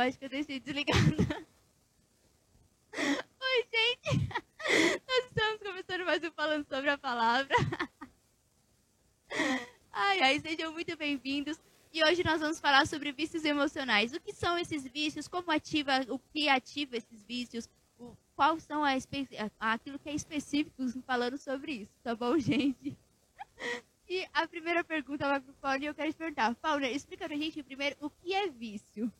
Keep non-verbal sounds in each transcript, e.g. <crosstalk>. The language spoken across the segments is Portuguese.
acho que eu deixei desligada. <laughs> Oi, gente! Nós estamos começando mais um Falando sobre a Palavra. Ai, ai, sejam muito bem-vindos. E hoje nós vamos falar sobre vícios emocionais. O que são esses vícios? Como ativa, o que ativa esses vícios? O, qual são a, aquilo que é específico falando sobre isso, tá bom, gente? E a primeira pergunta vai para o Paulo e eu quero te perguntar. Paulo, explica pra gente primeiro o que é vício.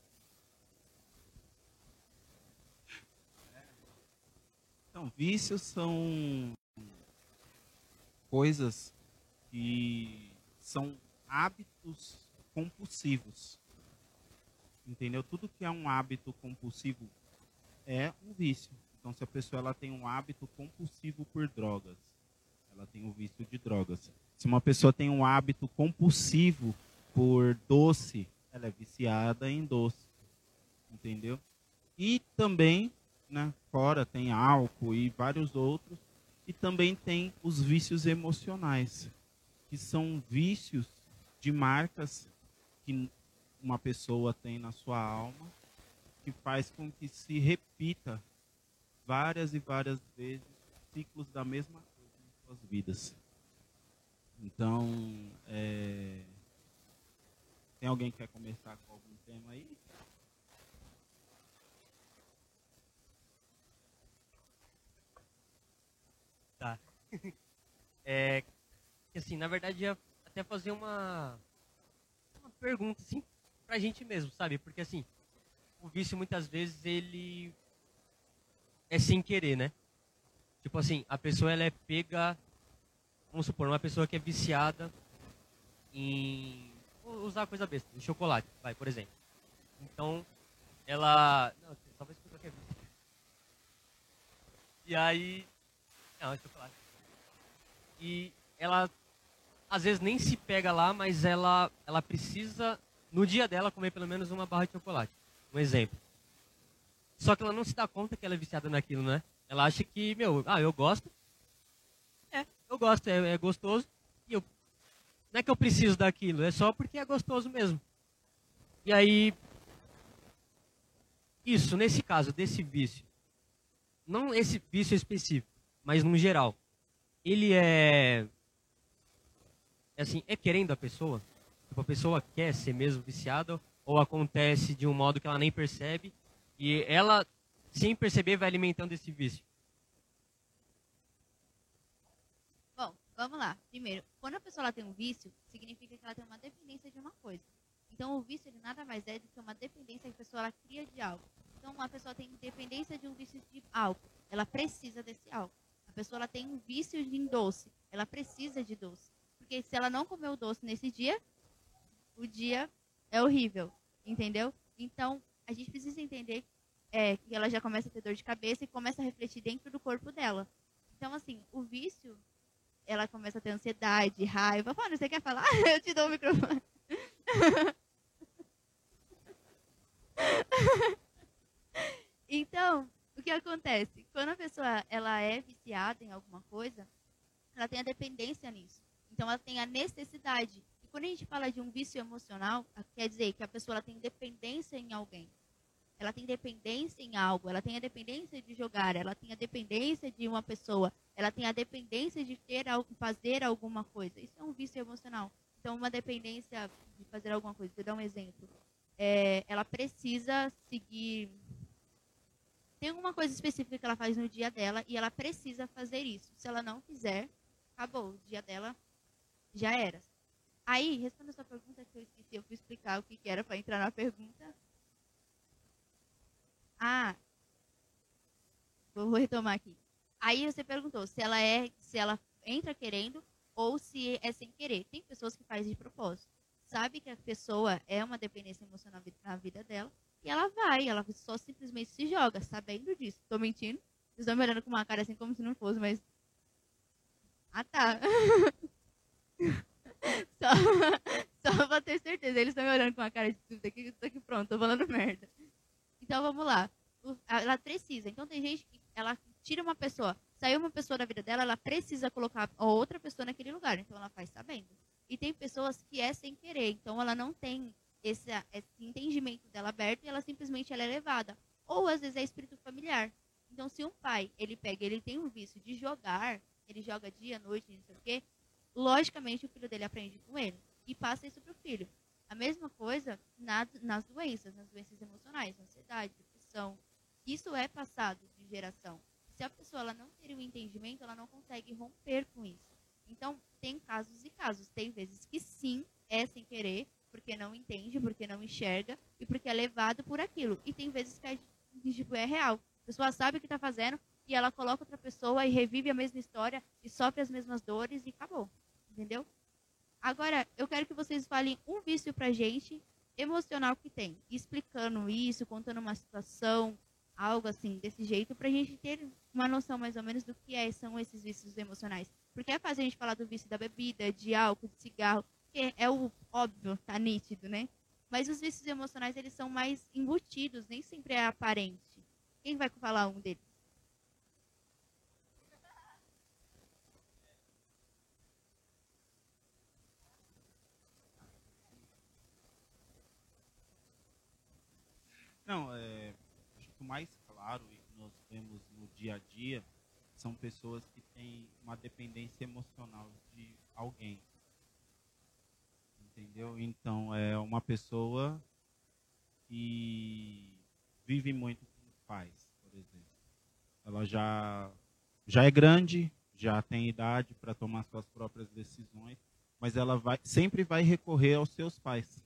Então, vícios são coisas que são hábitos compulsivos. Entendeu? Tudo que é um hábito compulsivo é um vício. Então, se a pessoa ela tem um hábito compulsivo por drogas, ela tem o um vício de drogas. Se uma pessoa tem um hábito compulsivo por doce, ela é viciada em doce. Entendeu? E também, né, fora tem álcool e vários outros, e também tem os vícios emocionais, que são vícios de marcas que uma pessoa tem na sua alma, que faz com que se repita várias e várias vezes ciclos da mesma coisa em suas vidas. Então, é... tem alguém que quer começar com algum tema aí? Tá. <laughs> É, assim, na verdade, ia até fazer uma, uma pergunta, assim, pra gente mesmo, sabe? Porque, assim, o vício, muitas vezes, ele é sem querer, né? Tipo assim, a pessoa, ela é pega vamos supor, uma pessoa que é viciada em usar coisa besta, em chocolate, vai, por exemplo. Então, ela. Não, talvez pessoa que é viciada. E aí. Não, é chocolate. E ela às vezes nem se pega lá, mas ela, ela precisa, no dia dela, comer pelo menos uma barra de chocolate. Um exemplo. Só que ela não se dá conta que ela é viciada naquilo, né? Ela acha que, meu, ah, eu gosto, eu gosto, é, é gostoso. E eu, não é que eu preciso daquilo, é só porque é gostoso mesmo. E aí, isso, nesse caso, desse vício, não esse vício específico, mas no geral, ele é, é assim, é querendo a pessoa? Tipo, a pessoa quer ser mesmo viciada ou acontece de um modo que ela nem percebe e ela, sem perceber, vai alimentando esse vício? Vamos lá. Primeiro, quando a pessoa tem um vício, significa que ela tem uma dependência de uma coisa. Então, o vício ele nada mais é do que uma dependência que a pessoa ela cria de algo. Então, uma pessoa tem dependência de um vício de álcool, ela precisa desse álcool. A pessoa ela tem um vício em doce, ela precisa de doce. Porque se ela não comer o doce nesse dia, o dia é horrível, entendeu? Então, a gente precisa entender é, que ela já começa a ter dor de cabeça e começa a refletir dentro do corpo dela. Então, assim, o vício ela começa a ter ansiedade, raiva. Mano, você quer falar? <laughs> Eu te dou o microfone. <laughs> então, o que acontece? Quando a pessoa ela é viciada em alguma coisa, ela tem a dependência nisso. Então, ela tem a necessidade. E quando a gente fala de um vício emocional, quer dizer que a pessoa ela tem dependência em alguém ela tem dependência em algo, ela tem a dependência de jogar, ela tem a dependência de uma pessoa, ela tem a dependência de ter fazer alguma coisa. Isso é um vício emocional. Então, uma dependência de fazer alguma coisa. Vou dar um exemplo. É, ela precisa seguir. Tem alguma coisa específica que ela faz no dia dela e ela precisa fazer isso. Se ela não fizer, acabou. O dia dela já era. Aí, respondendo a sua pergunta que eu esqueci, eu fui explicar o que era para entrar na pergunta. Ah, vou retomar aqui. Aí você perguntou se ela é, se ela entra querendo ou se é sem querer. Tem pessoas que fazem de propósito. Sabe que a pessoa é uma dependência emocional na vida dela e ela vai, ela só simplesmente se joga, sabendo disso. Tô mentindo? Vocês estão me olhando com uma cara assim como se não fosse, mas. Ah, tá. <laughs> só, só pra ter certeza. Eles estão me olhando com uma cara de dúvida aqui, tô aqui pronto, tô falando merda. Então vamos lá. Ela precisa. Então tem gente que ela tira uma pessoa, saiu uma pessoa da vida dela, ela precisa colocar outra pessoa naquele lugar. Então ela faz sabendo. E tem pessoas que é sem querer. Então ela não tem esse, esse entendimento dela aberto e ela simplesmente ela é levada. Ou às vezes é espírito familiar. Então, se um pai, ele pega, ele tem um vício de jogar, ele joga dia, noite, não sei o quê, logicamente o filho dele aprende com ele e passa isso para o filho. A mesma coisa nas, nas doenças, nas doenças emocionais, ansiedade, depressão. Isso é passado de geração. Se a pessoa ela não ter o um entendimento, ela não consegue romper com isso. Então, tem casos e casos. Tem vezes que sim, é sem querer, porque não entende, porque não enxerga e porque é levado por aquilo. E tem vezes que é, tipo, é real. A pessoa sabe o que está fazendo e ela coloca outra pessoa e revive a mesma história e sofre as mesmas dores e acabou. Entendeu? Agora, eu quero que vocês falem um vício pra gente emocional que tem, explicando isso, contando uma situação, algo assim, desse jeito, pra gente ter uma noção mais ou menos do que é, são esses vícios emocionais. Porque é fácil a gente falar do vício da bebida, de álcool, de cigarro, que é o óbvio, tá nítido, né? Mas os vícios emocionais, eles são mais embutidos, nem sempre é aparente. Quem vai falar um deles? Não, é, acho que o mais claro e que nós vemos no dia a dia são pessoas que têm uma dependência emocional de alguém. Entendeu? Então, é uma pessoa que vive muito com os pais, por exemplo. Ela já, já é grande, já tem idade para tomar suas próprias decisões, mas ela vai, sempre vai recorrer aos seus pais.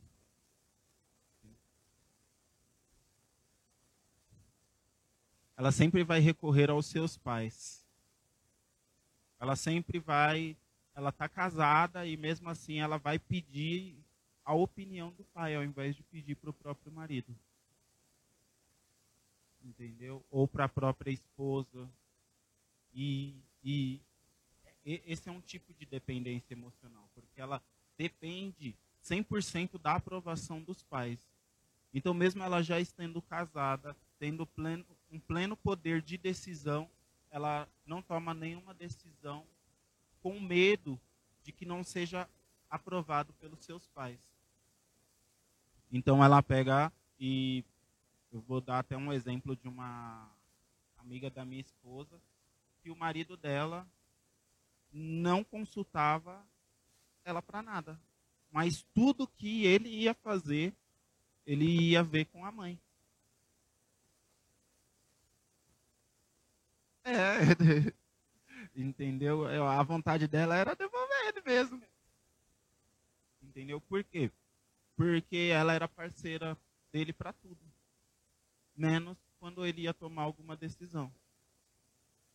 Ela sempre vai recorrer aos seus pais. Ela sempre vai, ela está casada e mesmo assim ela vai pedir a opinião do pai ao invés de pedir para o próprio marido. Entendeu? Ou para a própria esposa. E, e esse é um tipo de dependência emocional, porque ela depende 100% da aprovação dos pais. Então, mesmo ela já estando casada, tendo pleno, um pleno poder de decisão, ela não toma nenhuma decisão com medo de que não seja aprovado pelos seus pais. Então ela pega e eu vou dar até um exemplo de uma amiga da minha esposa que o marido dela não consultava ela para nada, mas tudo que ele ia fazer, ele ia ver com a mãe. É, <laughs> entendeu? A vontade dela era devolver ele mesmo. Entendeu? Por quê? Porque ela era parceira dele para tudo. Menos quando ele ia tomar alguma decisão.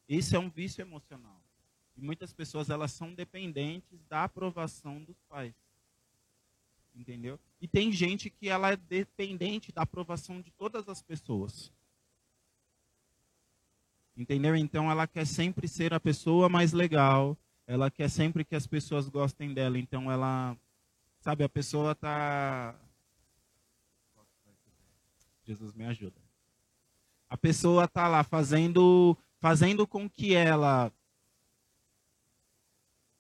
Esse é um vício emocional. E muitas pessoas elas são dependentes da aprovação dos pais. Entendeu? E tem gente que ela é dependente da aprovação de todas as pessoas. Entendeu? Então ela quer sempre ser a pessoa mais legal, ela quer sempre que as pessoas gostem dela, então ela sabe, a pessoa tá Jesus me ajuda. A pessoa tá lá fazendo fazendo com que ela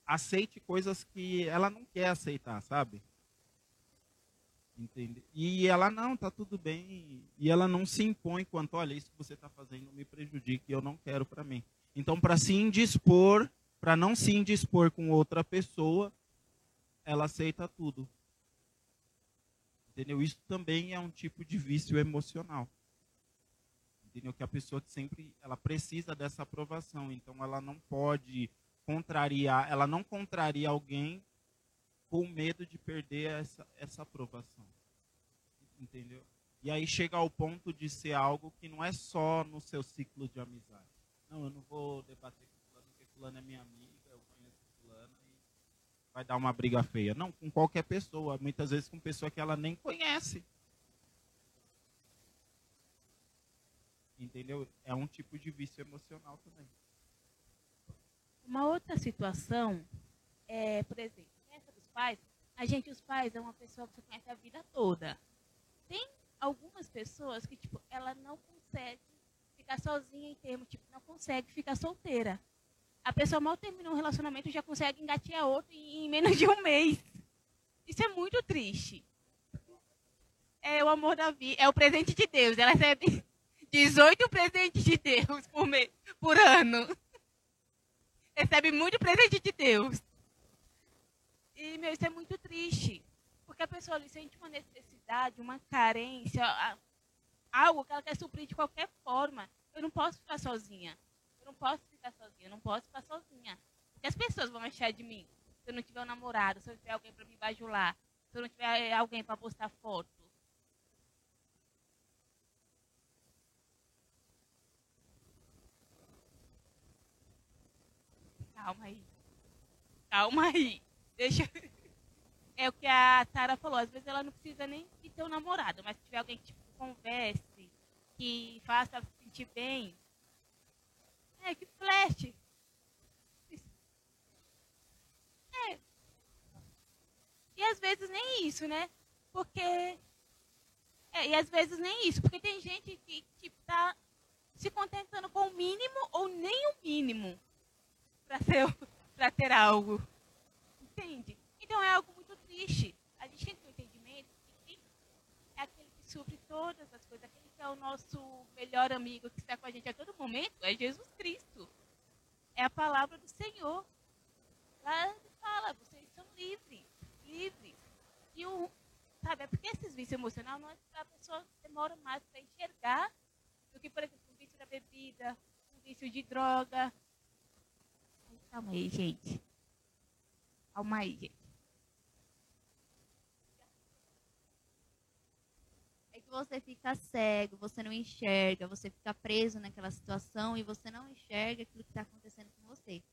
aceite coisas que ela não quer aceitar, sabe? Entende? E ela, não, tá tudo bem. E ela não se impõe quanto, olha, isso que você está fazendo me prejudica e eu não quero para mim. Então, para se indispor, para não se indispor com outra pessoa, ela aceita tudo. Entendeu? Isso também é um tipo de vício emocional. Entendeu? Que a pessoa sempre ela precisa dessa aprovação, então ela não pode contrariar, ela não contraria alguém com medo de perder essa, essa aprovação. Entendeu? E aí chega ao ponto de ser algo que não é só no seu ciclo de amizade. Não, eu não vou debater com fulano, porque fulano é minha amiga, eu conheço fulano e vai dar uma briga feia. Não, com qualquer pessoa, muitas vezes com pessoa que ela nem conhece. Entendeu? É um tipo de vício emocional também. Uma outra situação é, por exemplo, pais, a gente, os pais, é uma pessoa que você conhece a vida toda. Tem algumas pessoas que, tipo, ela não consegue ficar sozinha em termos, tipo, não consegue ficar solteira. A pessoa mal terminou um relacionamento já consegue engatear outro em menos de um mês. Isso é muito triste. é o amor da vida, é o presente de Deus. Ela recebe 18 presentes de Deus por, mês, por ano. Recebe muito presente de Deus. E, meu, isso é muito triste. Porque a pessoa ali sente uma necessidade, uma carência, algo que ela quer suprir de qualquer forma. Eu não posso ficar sozinha. Eu não posso ficar sozinha. Eu não posso ficar sozinha. Porque as pessoas vão achar de mim. Se eu não tiver um namorado, se eu não tiver alguém para me bajular, se eu não tiver alguém para postar foto. Calma aí. Calma aí. Deixa. <laughs> É o que a Tara falou. Às vezes ela não precisa nem de ter um namorado, mas se tiver alguém que tipo, converse, que faça se sentir bem. É, que flash. É. E às vezes nem isso, né? Porque. É, e às vezes nem isso, porque tem gente que tipo, tá se contentando com o mínimo ou nem o mínimo para ter algo. Entende? Então é algo muito triste. A gente tem que ter entendimento que é aquele que supre todas as coisas, aquele que é o nosso melhor amigo, que está com a gente a todo momento, é Jesus Cristo. É a palavra do Senhor. Lá ele fala, vocês são livres, livres. E o, sabe, é porque esses vícios emocionais, não é a pessoa demora mais para enxergar do que, por exemplo, o vício da bebida, o vício de droga, Calma aí, gente. Calma aí, gente. É que você fica cego, você não enxerga, você fica preso naquela situação e você não enxerga aquilo que está acontecendo com você.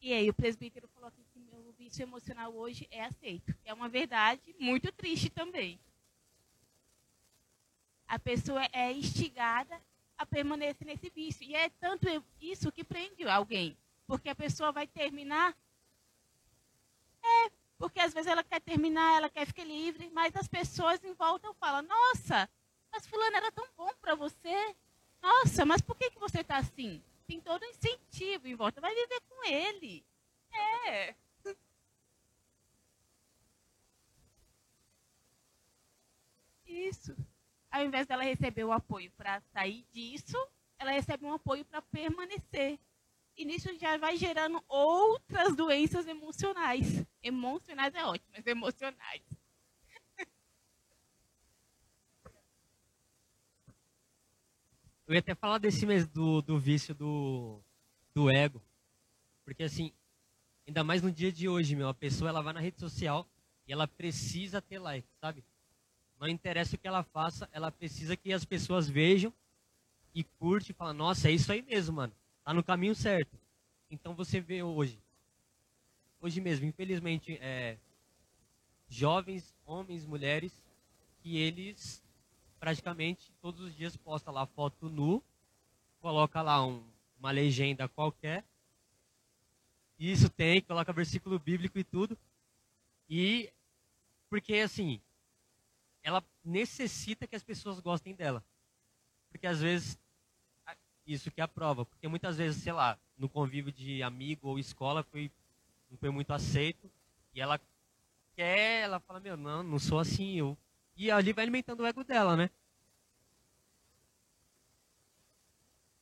E aí, o presbítero falou aqui que meu vício emocional hoje é aceito. É uma verdade muito triste também. A pessoa é instigada a permanecer nesse vício. E é tanto isso que prende alguém. Porque a pessoa vai terminar. É, porque às vezes ela quer terminar, ela quer ficar livre, mas as pessoas em volta falam: Nossa, mas Fulano era tão bom para você. Nossa, mas por que, que você está assim? Tem todo incentivo em volta. Vai viver com ele. É. <laughs> Isso ao invés dela receber o apoio para sair disso, ela recebe um apoio para permanecer. E nisso já vai gerando outras doenças emocionais. Emocionais é ótimo, mas emocionais. <laughs> Eu ia até falar desse mês do, do vício do, do ego. Porque assim, ainda mais no dia de hoje, meu, a pessoa ela vai na rede social e ela precisa ter like, sabe? Não interessa o que ela faça, ela precisa que as pessoas vejam e curte e fala, nossa, é isso aí mesmo, mano. Tá no caminho certo. Então você vê hoje, hoje mesmo, infelizmente, é, jovens, homens, mulheres, que eles praticamente todos os dias postam lá foto nu, coloca lá um, uma legenda qualquer. Isso tem, coloca versículo bíblico e tudo. E porque assim, ela necessita que as pessoas gostem dela. Porque às vezes, isso que é a prova. Porque muitas vezes, sei lá, no convívio de amigo ou escola foi, não foi muito aceito. E ela quer, ela fala, meu, não, não sou assim. Eu... E ali vai alimentando o ego dela, né?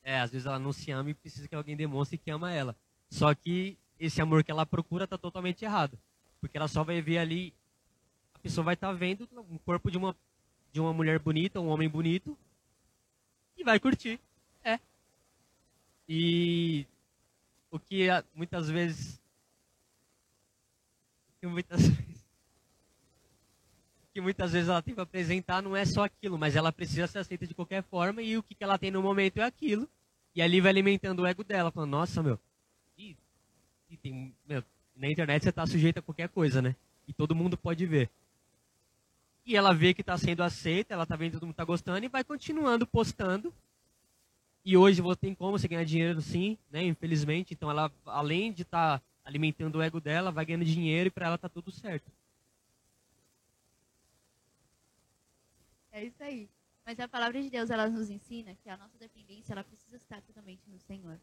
É, às vezes ela não se ama e precisa que alguém demonstre que ama ela. Só que esse amor que ela procura está totalmente errado. Porque ela só vai ver ali pessoa vai estar tá vendo um corpo de uma, de uma mulher bonita, um homem bonito, e vai curtir. É. E o que muitas vezes. Que muitas <laughs> vezes. Que muitas vezes ela tem para apresentar não é só aquilo, mas ela precisa ser aceita de qualquer forma e o que, que ela tem no momento é aquilo. E ali vai alimentando o ego dela, falando, nossa, meu. E, e tem, meu na internet você está sujeito a qualquer coisa, né? E todo mundo pode ver. E ela vê que está sendo aceita, ela está vendo que todo mundo está gostando e vai continuando postando. E hoje você tem como você ganhar dinheiro sim, né? Infelizmente. Então ela, além de estar tá alimentando o ego dela, vai ganhando dinheiro e para ela tá tudo certo. É isso aí. Mas a palavra de Deus ela nos ensina que a nossa dependência ela precisa estar totalmente no Senhor.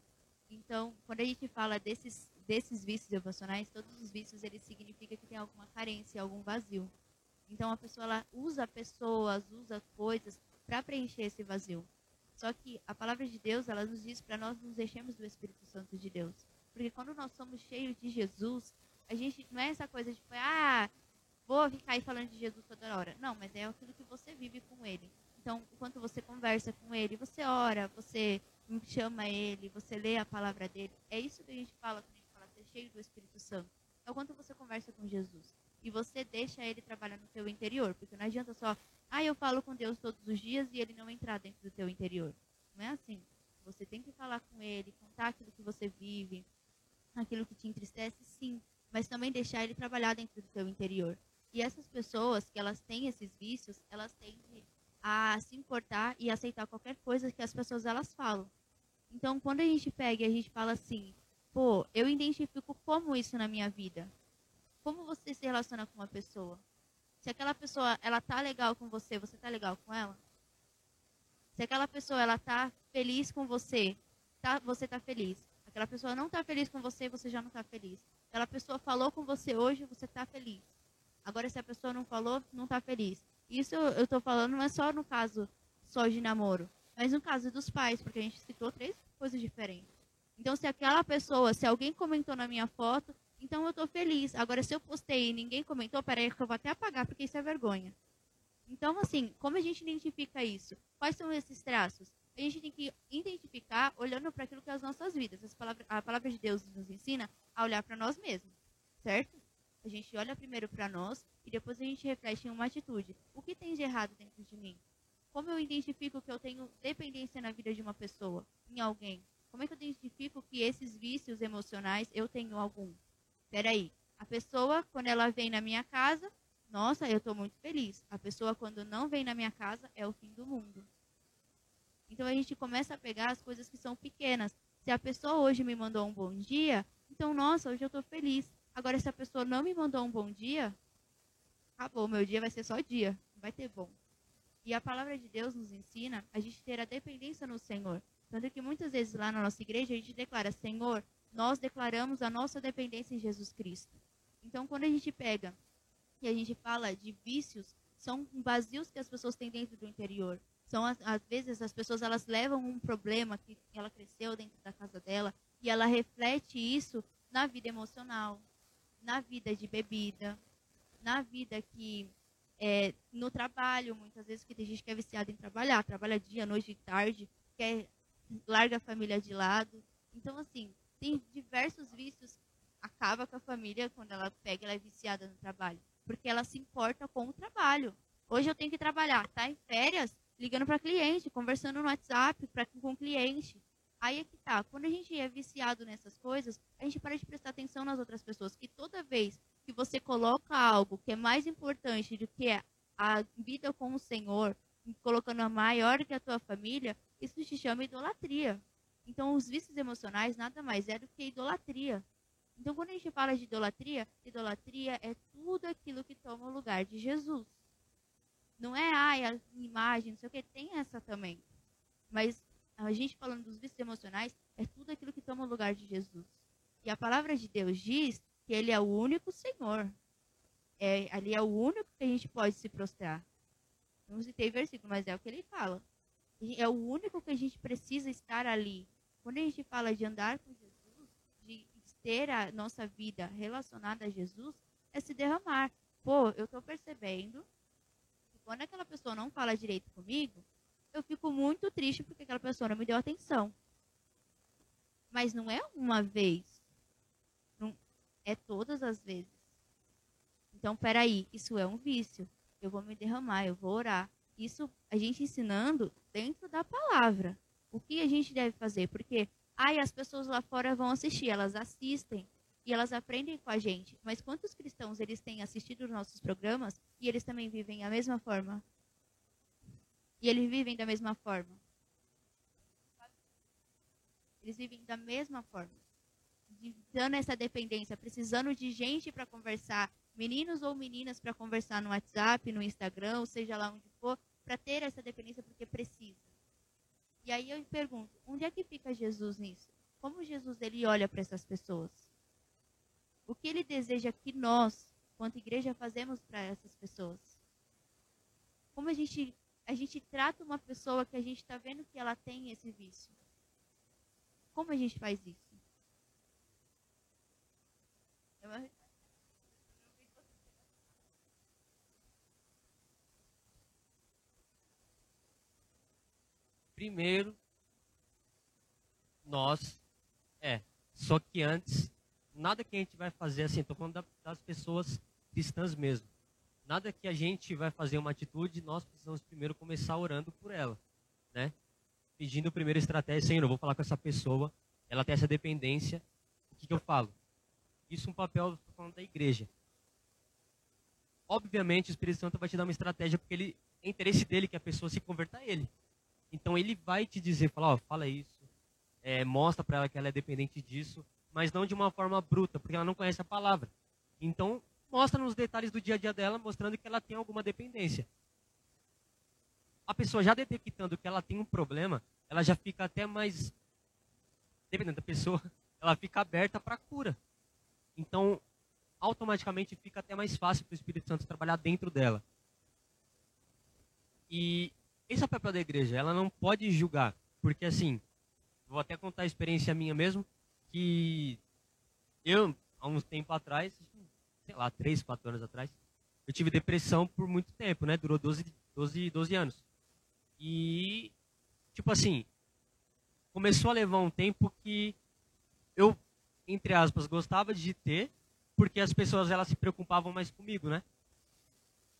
Então, quando a gente fala desses, desses vícios emocionais, todos os vícios, eles significam que tem alguma carência, algum vazio. Então, a pessoa ela usa pessoas, usa coisas para preencher esse vazio. Só que a palavra de Deus, ela nos diz para nós nos enchermos do Espírito Santo de Deus. Porque quando nós somos cheios de Jesus, a gente não é essa coisa de, ah, vou ficar aí falando de Jesus toda hora. Não, mas é aquilo que você vive com ele. Então, enquanto você conversa com ele, você ora, você chama ele, você lê a palavra dele. É isso que a gente fala quando a gente fala ser cheio do Espírito Santo. É o quanto você conversa com Jesus. E você deixa ele trabalhar no seu interior. Porque não adianta só, ah, eu falo com Deus todos os dias e ele não entrar dentro do teu interior. Não é assim. Você tem que falar com ele, contar aquilo que você vive, aquilo que te entristece, sim. Mas também deixar ele trabalhar dentro do teu interior. E essas pessoas que elas têm esses vícios, elas tendem a se importar e aceitar qualquer coisa que as pessoas elas falam. Então, quando a gente pega e a gente fala assim, pô, eu identifico como isso na minha vida. Como você se relaciona com uma pessoa? Se aquela pessoa, ela tá legal com você, você tá legal com ela? Se aquela pessoa, ela tá feliz com você, tá, você tá feliz. Aquela pessoa não tá feliz com você, você já não tá feliz. Aquela pessoa falou com você hoje, você tá feliz. Agora, se a pessoa não falou, não tá feliz. Isso eu estou falando não é só no caso só de namoro, mas no caso dos pais, porque a gente citou três coisas diferentes. Então, se aquela pessoa, se alguém comentou na minha foto, então eu estou feliz. Agora, se eu postei e ninguém comentou, peraí que eu vou até apagar, porque isso é vergonha. Então, assim, como a gente identifica isso? Quais são esses traços? A gente tem que identificar olhando para aquilo que é as nossas vidas. Palavras, a palavra de Deus nos ensina a olhar para nós mesmos, certo? A gente olha primeiro para nós e depois a gente reflete em uma atitude. O que tem de errado dentro de mim? Como eu identifico que eu tenho dependência na vida de uma pessoa, em alguém? Como é que eu identifico que esses vícios emocionais eu tenho algum? Peraí, a pessoa, quando ela vem na minha casa, nossa, eu estou muito feliz. A pessoa, quando não vem na minha casa, é o fim do mundo. Então a gente começa a pegar as coisas que são pequenas. Se a pessoa hoje me mandou um bom dia, então, nossa, hoje eu estou feliz. Agora, se a pessoa não me mandou um bom dia, acabou, meu dia vai ser só dia, não vai ter bom. E a palavra de Deus nos ensina a gente ter a dependência no Senhor. Tanto que muitas vezes lá na nossa igreja a gente declara, Senhor, nós declaramos a nossa dependência em Jesus Cristo. Então, quando a gente pega e a gente fala de vícios, são vazios que as pessoas têm dentro do interior. São, às vezes, as pessoas elas levam um problema que ela cresceu dentro da casa dela e ela reflete isso na vida emocional, na vida de bebida, na vida que é, no trabalho, muitas vezes que tem gente que é viciada em trabalhar, trabalha dia, noite e tarde, quer larga a família de lado. Então, assim, tem diversos vícios. Acaba com a família quando ela pega, ela é viciada no trabalho, porque ela se importa com o trabalho. Hoje eu tenho que trabalhar, tá em férias, ligando para cliente, conversando no WhatsApp pra, com o cliente. Aí é que tá. Quando a gente é viciado nessas coisas, a gente para de prestar atenção nas outras pessoas. Que toda vez que você coloca algo que é mais importante do que a vida com o Senhor, colocando a maior que a tua família, isso se chama idolatria. Então, os vícios emocionais nada mais é do que idolatria. Então, quando a gente fala de idolatria, idolatria é tudo aquilo que toma o lugar de Jesus. Não é, ai, a imagem, não sei o que, tem essa também. Mas a gente falando dos vícios emocionais, é tudo aquilo que toma o lugar de Jesus. E a palavra de Deus diz que ele é o único Senhor. É, ali é o único que a gente pode se prostrar. Não citei versículo, mas é o que ele fala. É o único que a gente precisa estar ali. Quando a gente fala de andar com Jesus, de ter a nossa vida relacionada a Jesus, é se derramar. Pô, eu estou percebendo que quando aquela pessoa não fala direito comigo, eu fico muito triste porque aquela pessoa não me deu atenção. Mas não é uma vez. Não, é todas as vezes. Então, peraí, isso é um vício. Eu vou me derramar, eu vou orar. Isso a gente ensinando dentro da palavra. O que a gente deve fazer? Porque, ai, as pessoas lá fora vão assistir, elas assistem e elas aprendem com a gente. Mas quantos cristãos eles têm assistido os nossos programas e eles também vivem a mesma forma? E eles vivem da mesma forma. Eles vivem da mesma forma. Dando essa dependência, precisando de gente para conversar, meninos ou meninas para conversar no WhatsApp, no Instagram, seja lá onde for, para ter essa dependência porque precisa. E aí eu pergunto, onde é que fica Jesus nisso? como Jesus ele olha para essas pessoas? O que ele deseja que nós, quanto igreja, fazemos para essas pessoas? Como a gente a gente trata uma pessoa que a gente está vendo que ela tem esse vício? Como a gente faz isso? Primeiro, nós, é, só que antes, nada que a gente vai fazer assim, estou falando das pessoas cristãs mesmo. Nada que a gente vai fazer uma atitude, nós precisamos primeiro começar orando por ela, né? Pedindo primeiro estratégia, Senhor, eu vou falar com essa pessoa, ela tem essa dependência, o que, que eu falo? Isso é um papel, falando da igreja. Obviamente, o Espírito Santo vai te dar uma estratégia, porque ele, é interesse dele que a pessoa se converta a ele. Então ele vai te dizer, fala, ó, fala isso, é, mostra para ela que ela é dependente disso, mas não de uma forma bruta, porque ela não conhece a palavra. Então mostra nos detalhes do dia a dia dela, mostrando que ela tem alguma dependência. A pessoa já detectando que ela tem um problema, ela já fica até mais, dependendo da pessoa, <laughs> ela fica aberta para cura. Então, automaticamente fica até mais fácil para o Espírito Santo trabalhar dentro dela. E esse é o papel da igreja. Ela não pode julgar. Porque, assim, vou até contar a experiência minha mesmo, que eu, há uns tempo atrás, sei lá, 3, 4 anos atrás, eu tive depressão por muito tempo, né? Durou 12, 12, 12 anos. E, tipo assim, começou a levar um tempo que eu, entre aspas, gostava de ter, porque as pessoas elas se preocupavam mais comigo, né?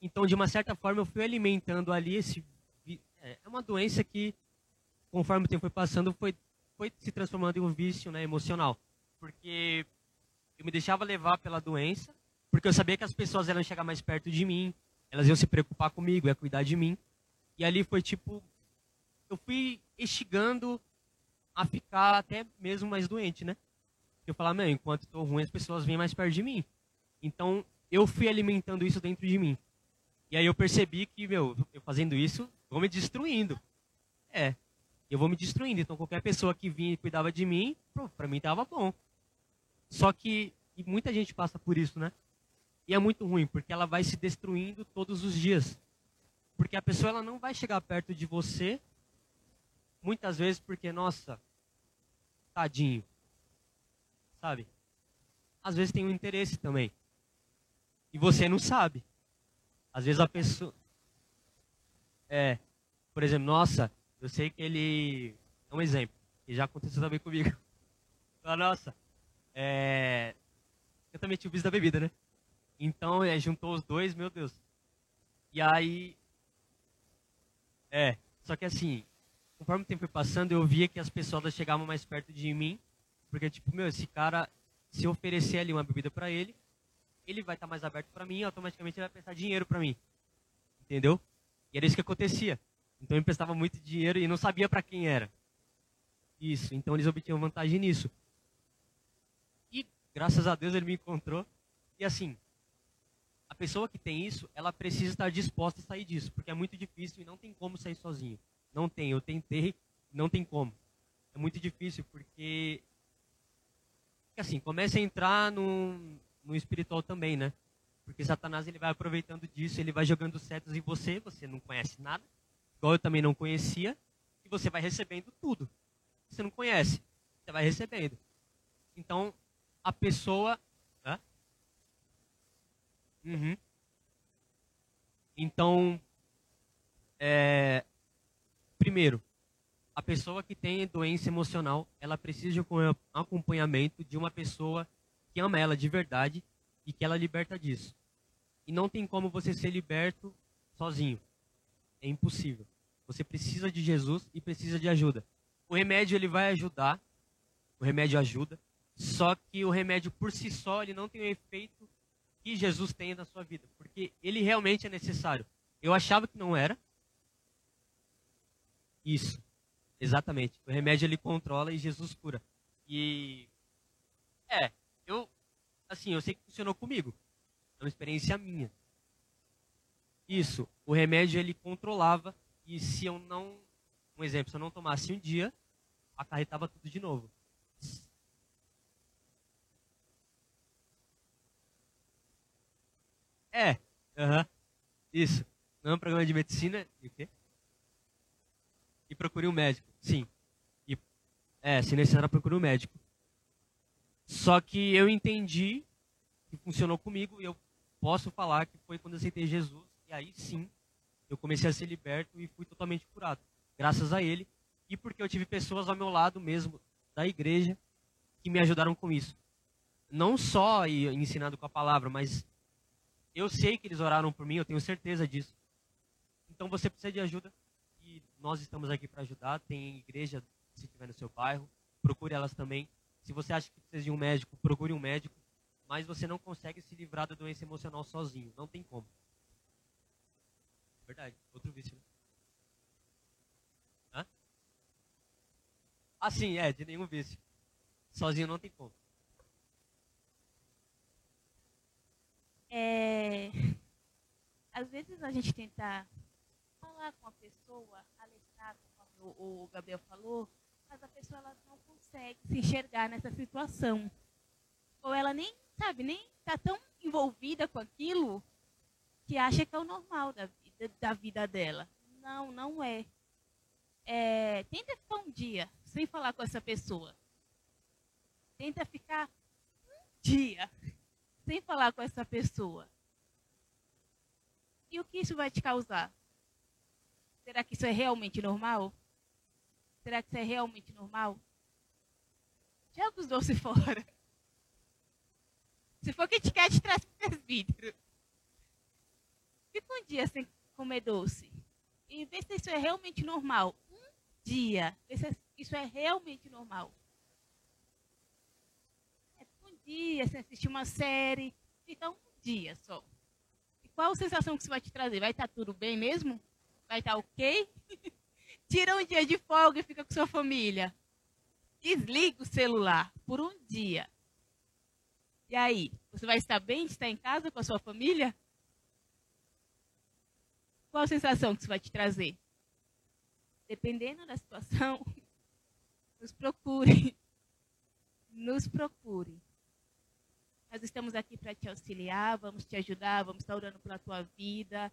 Então, de uma certa forma, eu fui alimentando ali esse é, é uma doença que, conforme o tempo foi passando, foi, foi se transformando em um vício né, emocional. Porque eu me deixava levar pela doença, porque eu sabia que as pessoas iam chegar mais perto de mim, elas iam se preocupar comigo, iam cuidar de mim. E ali foi tipo, eu fui instigando a ficar até mesmo mais doente, né? Eu falava, meu, enquanto estou ruim, as pessoas vêm mais perto de mim. Então, eu fui alimentando isso dentro de mim. E aí eu percebi que, meu, eu fazendo isso, vou me destruindo. É, eu vou me destruindo. Então qualquer pessoa que vinha e cuidava de mim, para mim tava bom. Só que e muita gente passa por isso, né? E é muito ruim, porque ela vai se destruindo todos os dias. Porque a pessoa ela não vai chegar perto de você, muitas vezes porque, nossa, tadinho. Sabe? Às vezes tem um interesse também. E você não sabe. Às vezes a pessoa. É, por exemplo, nossa, eu sei que ele. É um exemplo, que já aconteceu também comigo. <laughs> Fala, nossa, é. Eu também tinha o vício da bebida, né? Então, é, juntou os dois, meu Deus. E aí. É, só que assim, conforme o tempo foi passando, eu via que as pessoas chegavam mais perto de mim. Porque, tipo, meu, esse cara, se eu oferecer ali uma bebida para ele, ele vai estar tá mais aberto para mim, automaticamente ele vai prestar dinheiro para mim. Entendeu? E era isso que acontecia. Então eu emprestava muito dinheiro e não sabia para quem era. Isso, então eles obtinham vantagem nisso. E graças a Deus ele me encontrou. E assim, a pessoa que tem isso, ela precisa estar disposta a sair disso, porque é muito difícil e não tem como sair sozinho. Não tem, eu tentei, não tem como. É muito difícil porque, assim, começa a entrar num, no espiritual também, né? Porque Satanás ele vai aproveitando disso, ele vai jogando setas em você, você não conhece nada, igual eu também não conhecia, e você vai recebendo tudo. Você não conhece, você vai recebendo. Então, a pessoa. Hã? Uhum. Então, é, primeiro, a pessoa que tem doença emocional, ela precisa de um acompanhamento de uma pessoa que ama ela de verdade e que ela liberta disso. E não tem como você ser liberto sozinho. É impossível. Você precisa de Jesus e precisa de ajuda. O remédio ele vai ajudar, o remédio ajuda, só que o remédio por si só ele não tem o efeito que Jesus tem na sua vida, porque ele realmente é necessário. Eu achava que não era. Isso. Exatamente. O remédio ele controla e Jesus cura. E é, eu, Assim, eu sei que funcionou comigo. É uma experiência minha. Isso, o remédio ele controlava e se eu não, um exemplo, se eu não tomasse um dia, acarretava tudo de novo. É, uhum, isso. Não é um programa de medicina e o quê? E procurei um médico, sim. E, é, se necessário, procurei um médico. Só que eu entendi que funcionou comigo e eu posso falar que foi quando eu aceitei Jesus. E aí sim, eu comecei a ser liberto e fui totalmente curado. Graças a ele. E porque eu tive pessoas ao meu lado mesmo, da igreja, que me ajudaram com isso. Não só ensinando com a palavra, mas eu sei que eles oraram por mim, eu tenho certeza disso. Então você precisa de ajuda e nós estamos aqui para ajudar. Tem igreja, se estiver no seu bairro, procure elas também. Se você acha que precisa de um médico, procure um médico. Mas você não consegue se livrar da doença emocional sozinho. Não tem como. Verdade. Outro vício, né? Hã? Ah, sim, é, de nenhum vício. Sozinho não tem como. É, às vezes a gente tenta falar com a pessoa, alertar, como o Gabriel falou, mas a pessoa ela não consegue se enxergar nessa situação. Ou ela nem, sabe, nem está tão envolvida com aquilo que acha que é o normal da vida, da vida dela. Não, não é. é. Tenta ficar um dia sem falar com essa pessoa. Tenta ficar um dia sem falar com essa pessoa. E o que isso vai te causar? Será que isso é realmente normal? Será que isso é realmente normal? Joga os doces <laughs> fora. Se for Kit Kat, traz presbítero. Fica um dia sem comer doce. E vê se isso é realmente normal. Um dia. Vê se isso é realmente normal dia, sem assistir uma série. Fica um dia só. E qual a sensação que isso vai te trazer? Vai estar tá tudo bem mesmo? Vai estar tá ok? <laughs> Tira um dia de folga e fica com sua família. Desliga o celular por um dia. E aí, você vai estar bem de estar em casa com a sua família? Qual a sensação que isso vai te trazer? Dependendo da situação, <laughs> nos procure. Nos procure. Nós estamos aqui para te auxiliar, vamos te ajudar, vamos estar orando pela tua vida,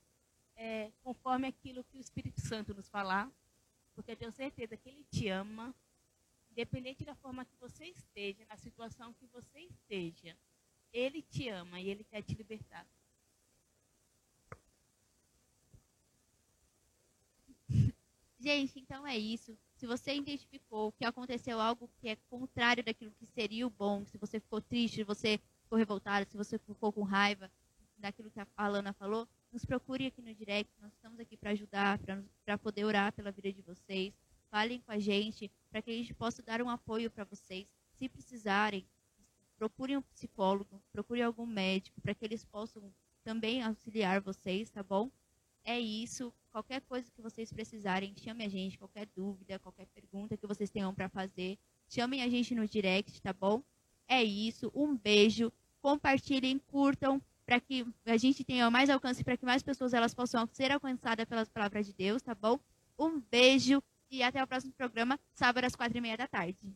é, conforme aquilo que o Espírito Santo nos falar, porque eu tenho certeza que Ele te ama, independente da forma que você esteja, na situação que você esteja. Ele te ama e Ele quer te libertar. Gente, então é isso. Se você identificou que aconteceu algo que é contrário daquilo que seria o bom, se você ficou triste, se você ficou revoltado, se você ficou com raiva daquilo que a Alana falou, nos procure aqui no direct. Nós estamos aqui para ajudar, para poder orar pela vida de vocês. Falem com a gente para que a gente possa dar um apoio para vocês. Se precisarem, procurem um psicólogo, procurem algum médico para que eles possam também auxiliar vocês, tá bom? É isso. Qualquer coisa que vocês precisarem, chame a gente. Qualquer dúvida, qualquer pergunta que vocês tenham para fazer, chamem a gente no direct, tá bom? É isso. Um beijo. Compartilhem, curtam, para que a gente tenha mais alcance, para que mais pessoas elas possam ser alcançadas pelas palavras de Deus, tá bom? Um beijo e até o próximo programa, sábado às quatro e meia da tarde.